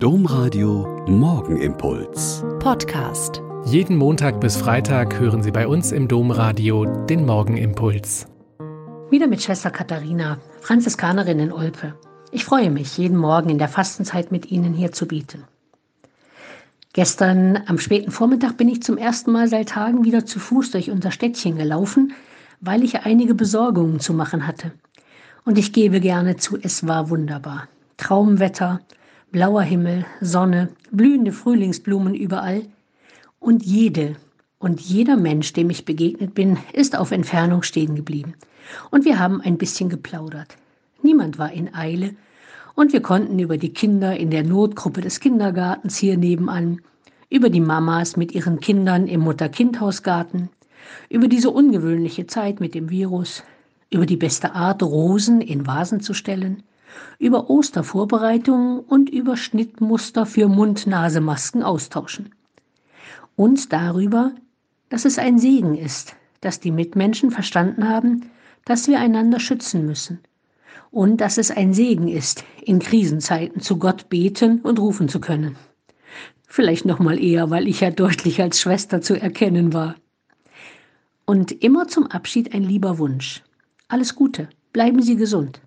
Domradio Morgenimpuls. Podcast. Jeden Montag bis Freitag hören Sie bei uns im Domradio den Morgenimpuls. Wieder mit Schwester Katharina, Franziskanerin in Olpe. Ich freue mich, jeden Morgen in der Fastenzeit mit Ihnen hier zu bieten. Gestern am späten Vormittag bin ich zum ersten Mal seit Tagen wieder zu Fuß durch unser Städtchen gelaufen, weil ich einige Besorgungen zu machen hatte. Und ich gebe gerne zu, es war wunderbar. Traumwetter, blauer Himmel, Sonne, blühende Frühlingsblumen überall. Und jede und jeder Mensch, dem ich begegnet bin, ist auf Entfernung stehen geblieben. Und wir haben ein bisschen geplaudert. Niemand war in Eile. Und wir konnten über die Kinder in der Notgruppe des Kindergartens hier nebenan, über die Mamas mit ihren Kindern im Mutter-Kind-Hausgarten, über diese ungewöhnliche Zeit mit dem Virus, über die beste Art, Rosen in Vasen zu stellen, über Ostervorbereitungen und über Schnittmuster für Mund-Nase-Masken austauschen. Und darüber, dass es ein Segen ist, dass die Mitmenschen verstanden haben, dass wir einander schützen müssen. Und dass es ein Segen ist, in Krisenzeiten zu Gott beten und rufen zu können. Vielleicht noch mal eher, weil ich ja deutlich als Schwester zu erkennen war. Und immer zum Abschied ein lieber Wunsch. Alles Gute, bleiben Sie gesund.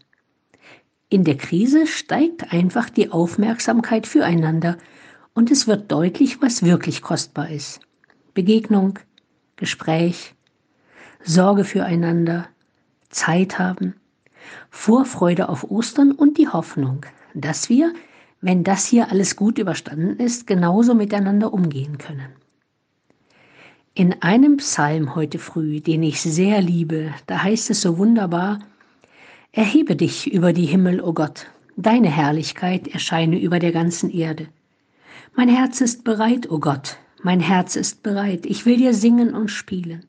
In der Krise steigt einfach die Aufmerksamkeit füreinander und es wird deutlich, was wirklich kostbar ist. Begegnung, Gespräch, Sorge füreinander, Zeit haben, Vorfreude auf Ostern und die Hoffnung, dass wir, wenn das hier alles gut überstanden ist, genauso miteinander umgehen können. In einem Psalm heute früh, den ich sehr liebe, da heißt es so wunderbar, Erhebe dich über die Himmel, o oh Gott, deine Herrlichkeit erscheine über der ganzen Erde. Mein Herz ist bereit, o oh Gott, mein Herz ist bereit, ich will dir singen und spielen.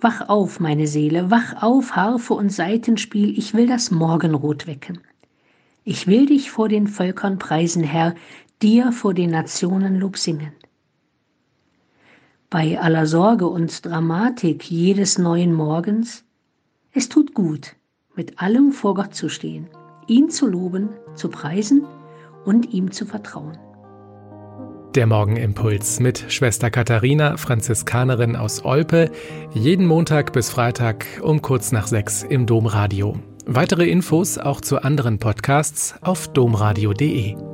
Wach auf, meine Seele, wach auf, Harfe und Saitenspiel, ich will das Morgenrot wecken. Ich will dich vor den Völkern preisen, Herr, dir vor den Nationen Lob singen. Bei aller Sorge und Dramatik jedes neuen Morgens, es tut gut, mit allem vor Gott zu stehen, ihn zu loben, zu preisen und ihm zu vertrauen. Der Morgenimpuls mit Schwester Katharina, Franziskanerin aus Olpe, jeden Montag bis Freitag um kurz nach sechs im Domradio. Weitere Infos auch zu anderen Podcasts auf domradio.de.